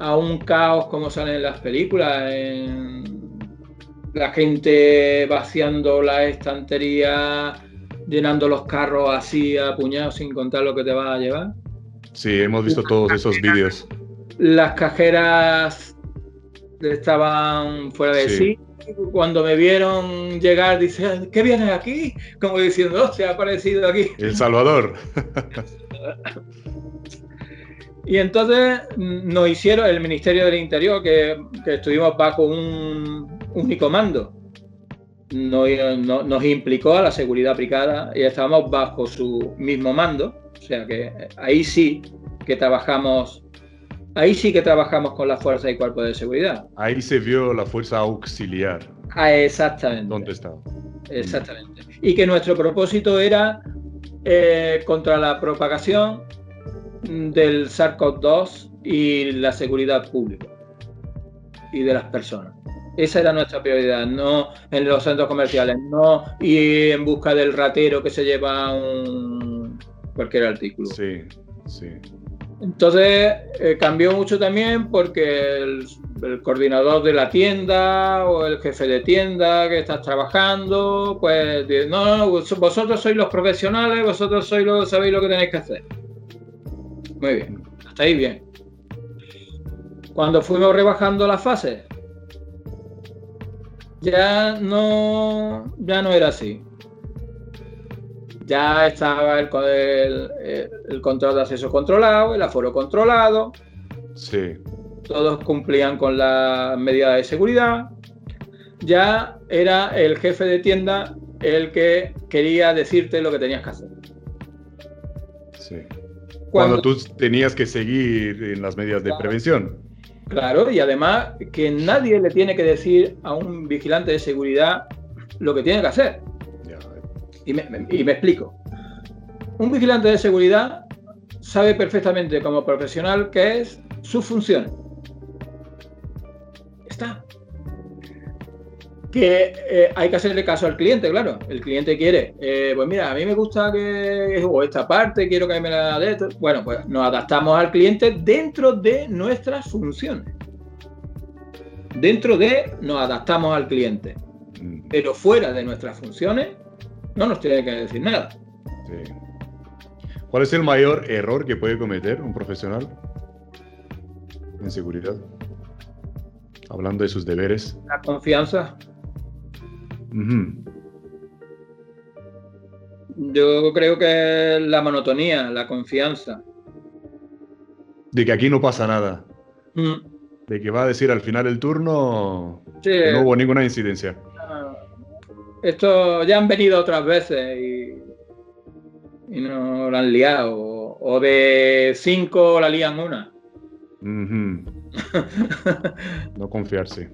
a un caos como salen en las películas, la gente vaciando la estantería, llenando los carros así a puñados sin contar lo que te vas a llevar. Sí, hemos visto todos esos vídeos. Las cajeras estaban fuera de sí. Cuando me vieron llegar, dice, ¿qué vienes aquí? Como diciendo, hostia, ha aparecido aquí. El Salvador. y entonces nos hicieron el Ministerio del Interior, que, que estuvimos bajo un único mando nos implicó a la seguridad aplicada y estábamos bajo su mismo mando, o sea que ahí sí que trabajamos, ahí sí que trabajamos con la fuerza y cuerpo de seguridad. Ahí se vio la fuerza auxiliar. Ah, exactamente. ¿Dónde estaba? Exactamente. Y que nuestro propósito era eh, contra la propagación del SARS-CoV-2 y la seguridad pública y de las personas. Esa era nuestra prioridad, no en los centros comerciales, no ir en busca del ratero que se lleva un cualquier artículo. Sí, sí. Entonces eh, cambió mucho también porque el, coordinador de la tienda o el jefe de tienda que estás trabajando, pues no, no, no, vosotros sois los profesionales, vosotros sois los, sabéis lo que tenéis que hacer. Muy bien, hasta ahí bien. Cuando fuimos rebajando las fases, ya no, ya no era así. Ya estaba el, el, control de acceso controlado, el aforo controlado. Sí. todos cumplían con las medidas de seguridad. Ya era el jefe de tienda el que quería decirte lo que tenías que hacer. Sí. Cuando, tú tenías que seguir en las medidas de prevención. Claro, y además que nadie le tiene que decir a un vigilante de seguridad lo que tiene que hacer. Y, me, y me explico. Un vigilante de seguridad sabe perfectamente como profesional qué es su función. Que eh, hay que hacerle caso al cliente, claro. El cliente quiere, eh, pues mira, a mí me gusta que, o esta parte, quiero que me la dé. Bueno, pues nos adaptamos al cliente dentro de nuestras funciones. Dentro de, nos adaptamos al cliente. Mm. Pero fuera de nuestras funciones, no nos tiene que decir nada. ¿Cuál es el mayor error que puede cometer un profesional en seguridad? Hablando de sus deberes. La confianza. Yo creo que la monotonía, la confianza. De que aquí no pasa nada. Mm. De que va a decir al final del turno que no hubo ninguna incidencia. Ah, esto ya han venido otras veces y, y no la han liado. O de cinco la lían una. no confiarse.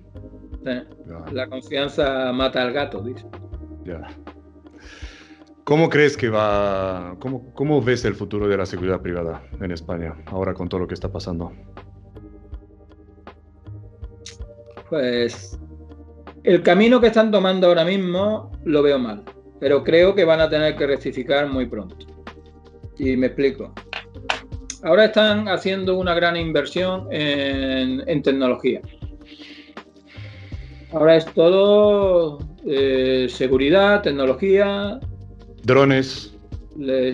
La confianza mata al gato, dice. ¿Cómo crees que va, cómo, cómo ves el futuro de la seguridad privada en España ahora con todo lo que está pasando? Pues el camino que están tomando ahora mismo lo veo mal, pero creo que van a tener que rectificar muy pronto. Y me explico. Ahora están haciendo una gran inversión en, en tecnología. Ahora es todo eh, seguridad, tecnología. Drones.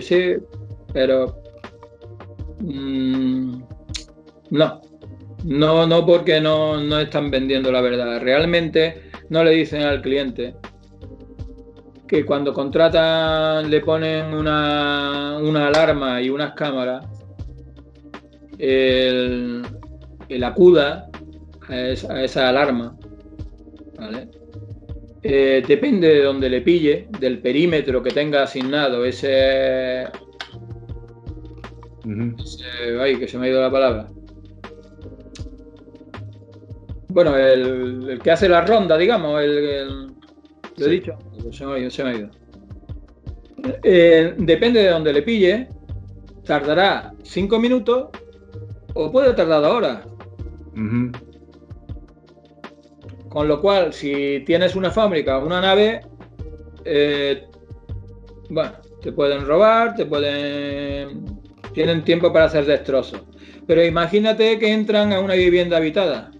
sí, pero mm, no. No, no porque no, no están vendiendo la verdad. Realmente no le dicen al cliente que cuando contratan le ponen una, una alarma y unas cámaras, el, el acuda a esa alarma eh, depende de donde le pille, del perímetro que tenga asignado ese, ay, que se me ha ido la palabra. Bueno, el, que hace la ronda, digamos, el, lo he dicho, se me ha ido, se me ha ido. Eh, depende de donde le pille, tardará cinco minutos o puede tardar horas. Con lo cual, si tienes una fábrica, una nave, eh, bueno, te pueden robar, te pueden... Tienen tiempo para hacer destrozos. Pero imagínate que entran a una vivienda habitada.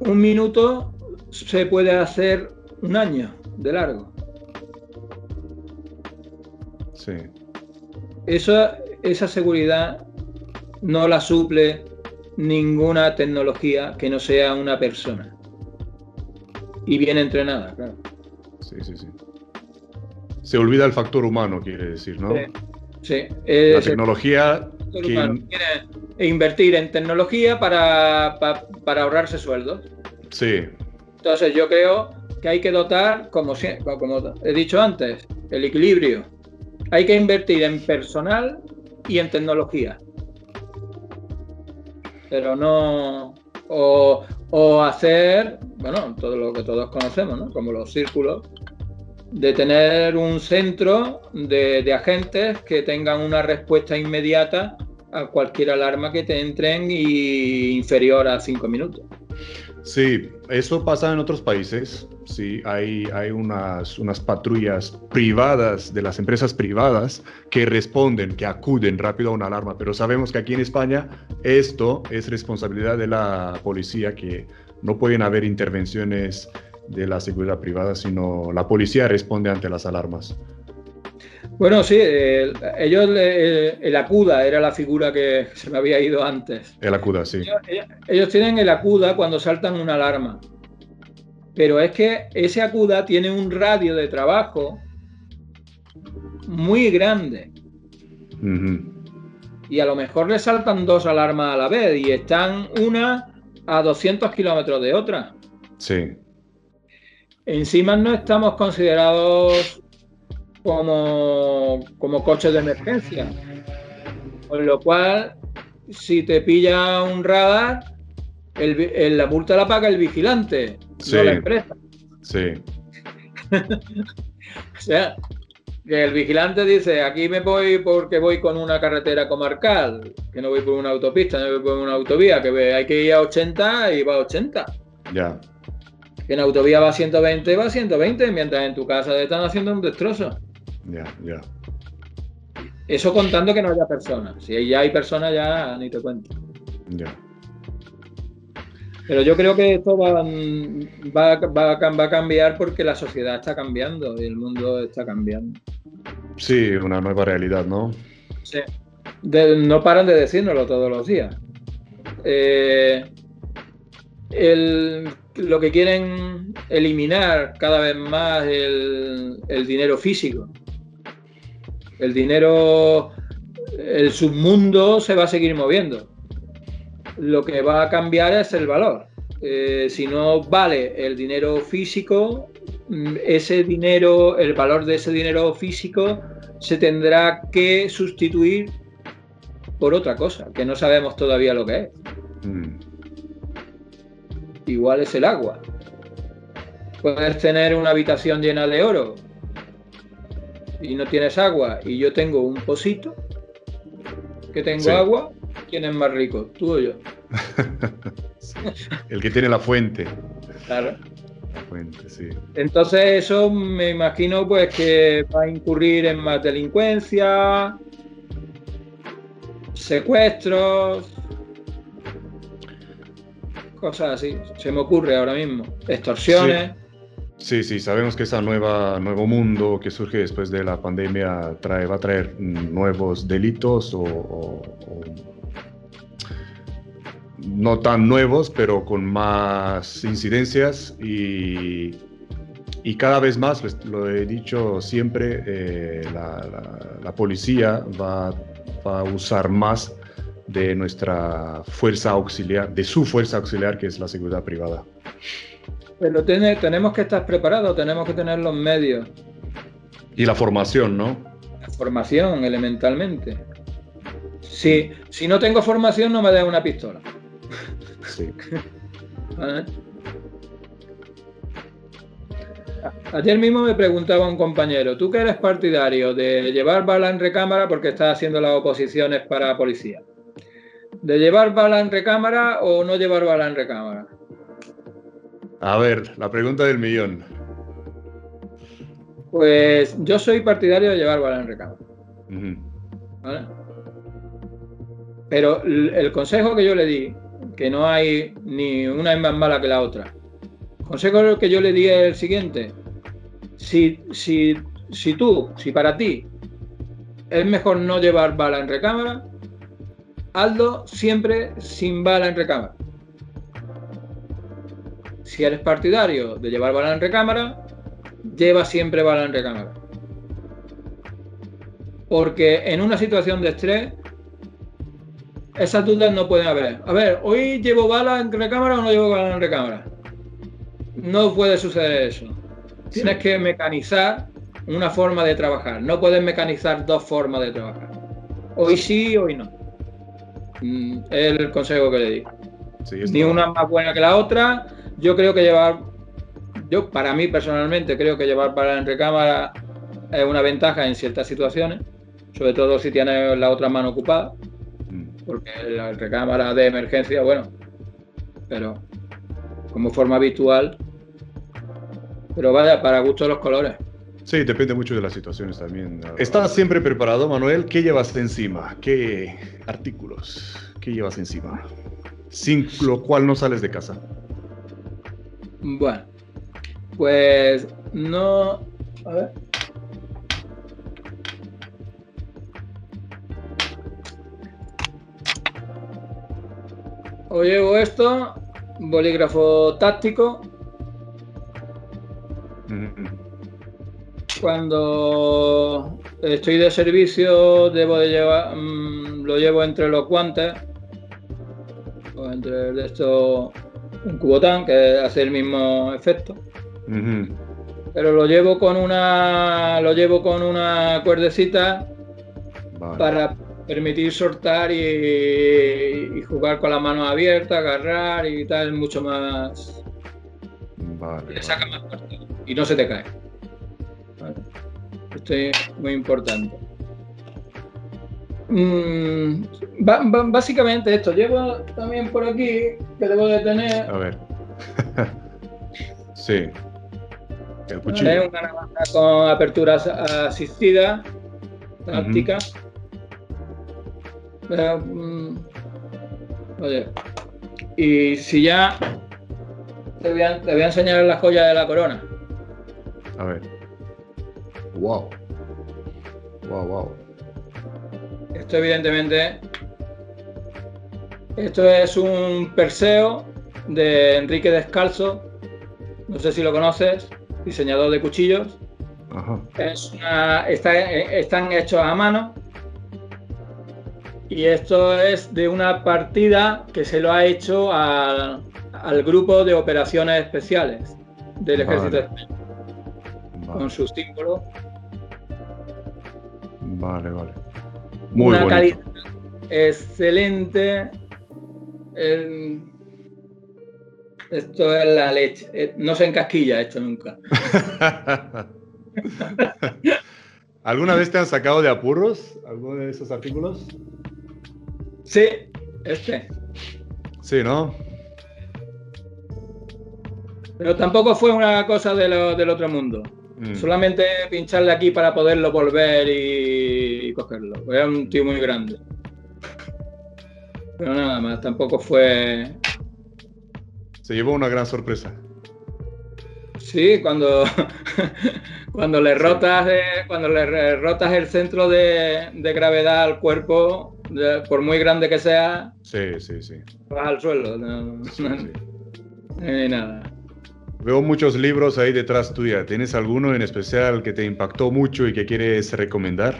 Un minuto se puede hacer un año de largo. Sí. Eso, esa seguridad no la suple ninguna tecnología que no sea una persona. Y bien entrenada, claro. Sí, sí, sí. Se olvida el factor humano, quiere decir, ¿no? Sí. La tecnología... Quiere invertir en tecnología para, para, ahorrarse sueldos. Sí. Entonces yo creo que hay que dotar, como, como he dicho antes, el equilibrio. Hay que invertir en personal y en tecnología pero no. O, hacer, bueno, todo lo que todos conocemos, ¿no? Como los círculos, de tener un centro de, agentes que tengan una respuesta inmediata a cualquier alarma que te entren y inferior a cinco minutos. Sí, eso pasa en otros países. Sí, hay, hay unas, unas patrullas privadas de las empresas privadas que responden, que acuden rápido a una alarma. Pero sabemos que aquí en España esto es responsabilidad de la policía, que no pueden haber intervenciones de la seguridad privada, sino la policía responde ante las alarmas. Bueno, sí, ellos, el, ACUDA era la figura que se me había ido antes. El ACUDA, sí. Ellos, tienen el ACUDA cuando saltan una alarma. Pero es que ese ACUDA tiene un radio de trabajo muy grande. y a lo mejor le saltan dos alarmas a la vez y están una a 200 kilómetros de otra. Sí. Encima no estamos considerados como, como coches de emergencia. Con lo cual, si te pilla un radar, el, la multa la paga el vigilante, no la empresa. Sí. o sea, que el vigilante dice, aquí me voy porque voy con una carretera comarcal, que no voy por una autopista, no voy por una autovía, que hay que ir a 80 y va a 80. Ya. Que en autovía va a 120, va a 120, mientras en tu casa te están haciendo un destrozo. Ya, ya. Eso contando que no haya personas. Si ya hay personas, ya ni te cuento. Ya. Pero yo creo que esto va, va, a cambiar porque la sociedad está cambiando y el mundo está cambiando. Sí, una nueva realidad, ¿no? Sí. no paran de decírnoslo todos los días. Eh, lo que quieren eliminar cada vez más el, el dinero físico. El dinero, el submundo se va a seguir moviendo lo que va a cambiar es el valor. Eh, si no vale el dinero físico, mm, ese dinero, el valor de ese dinero físico se tendrá que sustituir por otra cosa, que no sabemos todavía lo que es. Mm. Igual es el agua. Puedes tener una habitación llena de oro y no tienes agua y yo tengo un pocito que tengo agua ¿Quién es más rico, tú o yo? El que tiene la fuente. Claro. La fuente, sí. Entonces eso me imagino pues que va a incurrir en más delincuencia, secuestros, cosas así. Se me ocurre ahora mismo. Extorsiones. Sí, sí, sabemos que nueva, nuevo mundo que surge después de la pandemia trae, va a traer nuevos delitos o no tan nuevos, pero con más incidencias y, y cada vez más, pues, lo he dicho siempre, eh, la, policía va, a usar más de nuestra fuerza auxiliar, de su fuerza auxiliar, que es la seguridad privada. Pero tenemos que estar preparados, tenemos que tener los medios. Y la formación, ¿no? La formación, elementalmente. Si, si no tengo formación, no me da una pistola. Ayer mismo me preguntaba un compañero, ¿tú que eres partidario de llevar bala en recámara porque estás haciendo las oposiciones para policía? ¿De llevar bala en recámara o no llevar bala en recámara? A ver, la pregunta del millón. Pues yo soy partidario de llevar bala en recámara. Pero el consejo que yo le di que no hay ni una es más mala que la otra. El consejo que yo le di es el siguiente. Si, si, si tú, si para ti es mejor no llevar bala en recámara, hazlo siempre sin bala en recámara. Si eres partidario de llevar bala en recámara, lleva siempre bala en recámara. Porque en una situación de estrés esas dudas no pueden haber. A ver, ¿hoy llevo bala en recámara o no llevo bala en recámara? No puede suceder eso. Tienes que mecanizar una forma de trabajar. No puedes mecanizar dos formas de trabajar. Hoy sí, hoy no. Mm, es el consejo que le di. Ni una más buena que la otra. Yo creo que llevar, yo para mí personalmente creo que llevar bala en recámara es una ventaja en ciertas situaciones, sobre todo si tienes la otra mano ocupada porque la recámara de emergencia, bueno, pero como forma habitual. Pero vaya, para gusto los colores. Sí, depende mucho de las situaciones también. ¿Estás siempre preparado, Manuel? ¿Qué llevas encima? ¿Qué artículos? ¿Qué llevas encima? Sin lo cual no sales de casa. Bueno, pues no... A ver. Os llevo esto, bolígrafo táctico. Cuando estoy de servicio debo de llevar, mm, lo llevo entre los guantes, o entre esto un cubotán que hace el mismo efecto. Pero lo llevo con una lo llevo con una cuerdecita para permitir soltar y, jugar con la mano abierta, agarrar y tal, mucho más. Vale, saca más y no se te cae. Esto es muy importante. Mm, básicamente esto. Llevo también por aquí que debo de tener. A ver. sí. El cuchillo. una navaja con apertura asistida, táctica. Mm, oye, y si ya te voy, a, te voy a enseñar la joya de la corona. A ver. Wow. Wow, wow. Esto evidentemente, esto es un Perseo de Enrique Descalzo, no sé si lo conoces, diseñador de cuchillos. Es están hechos a mano y esto es de una partida que se lo ha hecho al grupo de operaciones especiales del ejército español con sus símbolos. Vale, vale. Muy Una calidad excelente. Esto es la leche. Eh, no se encasquilla esto nunca. ¿Alguna vez te han sacado de apuros alguno de esos artículos? Sí, este. Sí, ¿no? Pero tampoco fue una cosa del otro mundo. Mm. Solamente pincharle aquí para poderlo volver y, cogerlo. Era un tío muy grande. Pero nada más, tampoco fue. Se llevó una gran sorpresa. Sí, cuando, cuando le rotas cuando le rotas el centro de, gravedad al cuerpo, por muy grande que sea, sí, sí, sí. vas al suelo. No, nada. Veo muchos libros ahí detrás tuya. ¿Tienes alguno en especial que te impactó mucho y que quieres recomendar?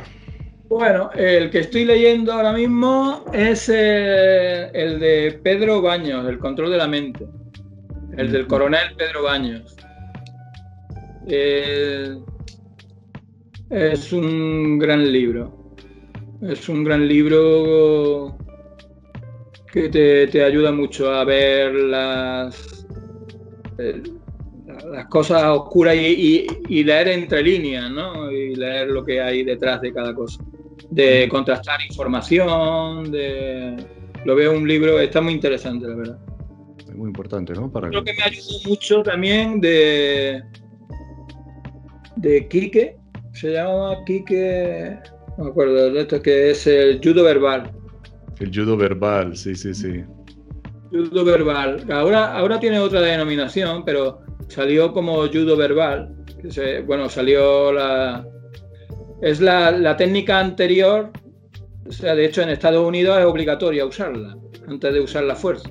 Bueno, el que estoy leyendo ahora mismo es eh, el de Pedro Baños, El control de la mente. El del coronel Pedro Baños. Eh, es un gran libro. Es un gran libro que te, ayuda mucho a ver las, las cosas oscuras y, leer entre líneas, ¿no? Y leer lo que hay detrás de cada cosa. De contrastar información, de... Lo veo un libro, está muy interesante, la verdad. Es muy importante, ¿no? Para Creo que me ayudó mucho también de... De Quique, se llama Quique, no me acuerdo de esto, que es el judo verbal. El judo verbal, sí, sí, sí. Judo verbal. Ahora, ahora tiene otra denominación, pero salió como judo verbal. bueno, salió la. Es la, técnica anterior. O sea, de hecho, en Estados Unidos es obligatoria usarla antes de usar la fuerza.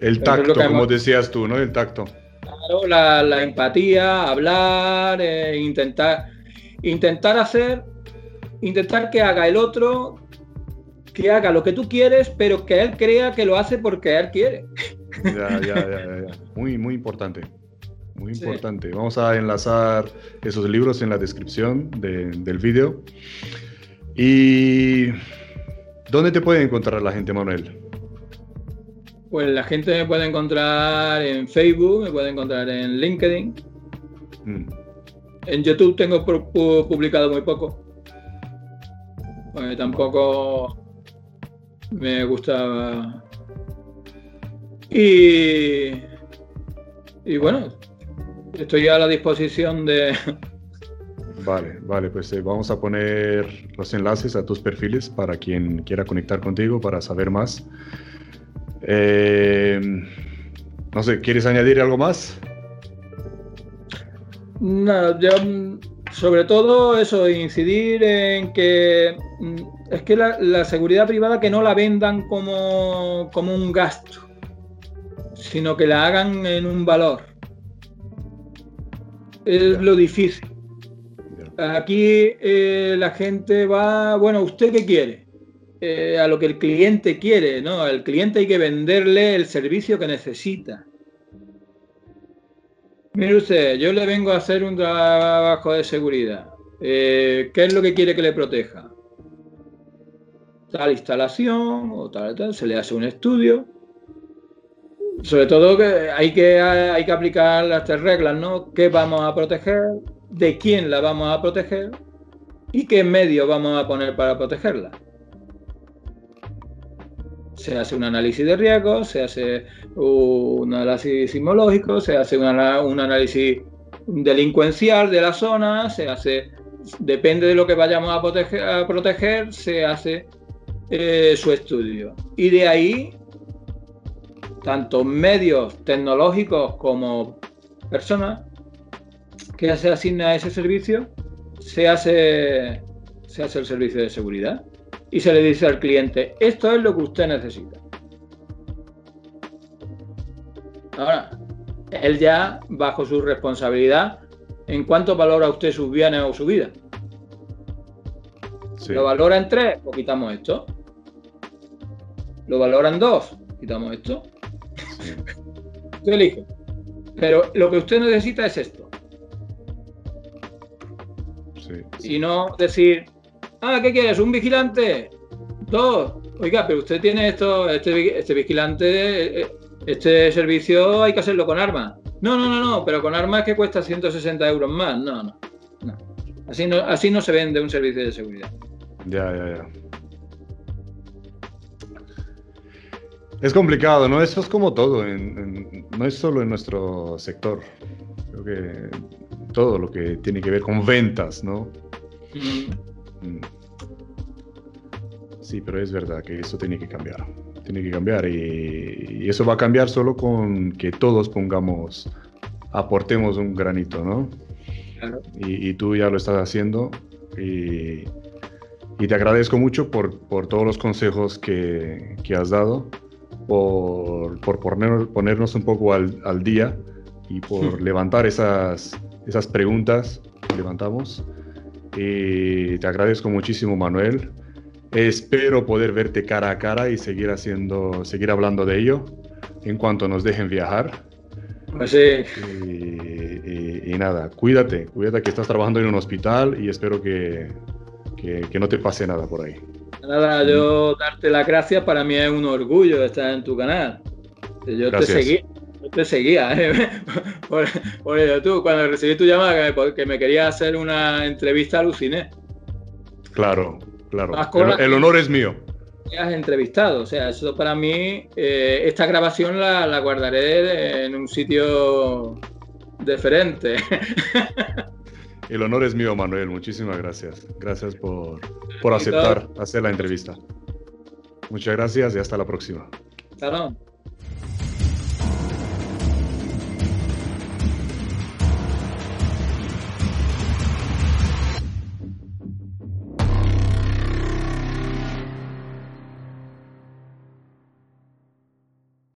el, tacto, como decías tú, ¿no? El tacto. Claro, la, empatía, hablar, eh, intentar, intentar hacer, intentar que haga el otro, que haga lo que tú quieres, pero que él crea que lo hace porque él quiere. Ya, ya, ya, ya. Muy, muy importante. Muy importante. Vamos a enlazar esos libros en la descripción del vídeo. ¿Y dónde te puede encontrar la gente, Manuel? Pues la gente me puede encontrar en Facebook, me puede encontrar en LinkedIn. Mm. En YouTube tengo publicado muy poco. Pues tampoco me gusta y, y bueno, estoy a la disposición de... Vale, vale, pues eh, vamos a poner los enlaces a tus perfiles para quien quiera conectar contigo para saber más. Eh, no sé, ¿quieres añadir algo más? No, yo sobre todo eso, incidir en que mm, es que la, la seguridad privada que no la vendan como, como un gasto sino que la hagan en un valor. Es lo difícil. aquí eh, la gente va, bueno, ¿usted qué quiere? Eh, a lo que el cliente quiere, ¿no? Al cliente hay que venderle el servicio que necesita. Mire usted, yo le vengo a hacer un trabajo de seguridad. Eh, ¿Qué es lo que quiere que le proteja? Tal instalación o tal, tal, se le hace un estudio. Sobre todo que hay que, hay que aplicar las tres reglas, ¿no? ¿Qué vamos a proteger? ¿De quién la vamos a proteger? ¿Y qué medios vamos a poner para protegerla? se hace un análisis de riesgo, se hace un análisis sismológico, se hace un, análisis delincuencial de la zona, se hace, depende de lo que vayamos a proteger, se hace eh, su estudio. Y de ahí, tanto medios tecnológicos como personas que se asigna a ese servicio, se hace, se hace el servicio de seguridad y se le dice al cliente, esto es lo que usted necesita. Ahora, él ya, bajo su responsabilidad, ¿en cuánto valora usted sus bienes o su vida? ¿Lo valora en tres? Pues quitamos esto. ¿Lo valora en dos? Quitamos esto. Usted elige. Pero lo que usted necesita es esto. Y no decir, Ah, ¿qué quieres? ¿Un vigilante? Dos. Oiga, pero usted tiene esto, este, este vigilante, eh, este servicio hay que hacerlo con armas. No, no, no, no, pero con armas que cuesta 160 euros más. No, no. no. Así no, así no se vende un servicio de seguridad. Ya, ya, ya. Es complicado, ¿no? Eso es como todo, no es solo en nuestro sector. Creo que todo lo que tiene que ver con ventas, ¿no? Mm. Sí, pero es verdad que eso tiene que cambiar. Tiene que cambiar y, eso va a cambiar solo con que todos pongamos, aportemos un granito, ¿no? Y, tú ya lo estás haciendo y, te agradezco mucho por, por todos los consejos que, que has dado, por, por poner, ponernos un poco al, al día y por levantar esas, esas preguntas que levantamos. Y te agradezco muchísimo, Manuel. Espero poder verte cara a cara y seguir haciendo, seguir hablando de ello en cuanto nos dejen viajar. Pues sí. Y, nada, cuídate, cuídate que estás trabajando en un hospital y espero que, que, no te pase nada por ahí. Nada, yo darte las gracias, para mí es un orgullo estar en tu canal. Yo te seguí, te seguía, ¿eh? por, por Cuando recibí tu llamada, que me, quería hacer una entrevista, aluciné. Claro, claro. El, honor es mío. has entrevistado, o sea, eso para mí, eh, esta grabación la, guardaré en un sitio diferente. El honor es mío, Manuel. Muchísimas gracias. Gracias por, por aceptar hacer la entrevista. Muchas gracias y hasta la próxima. Salón.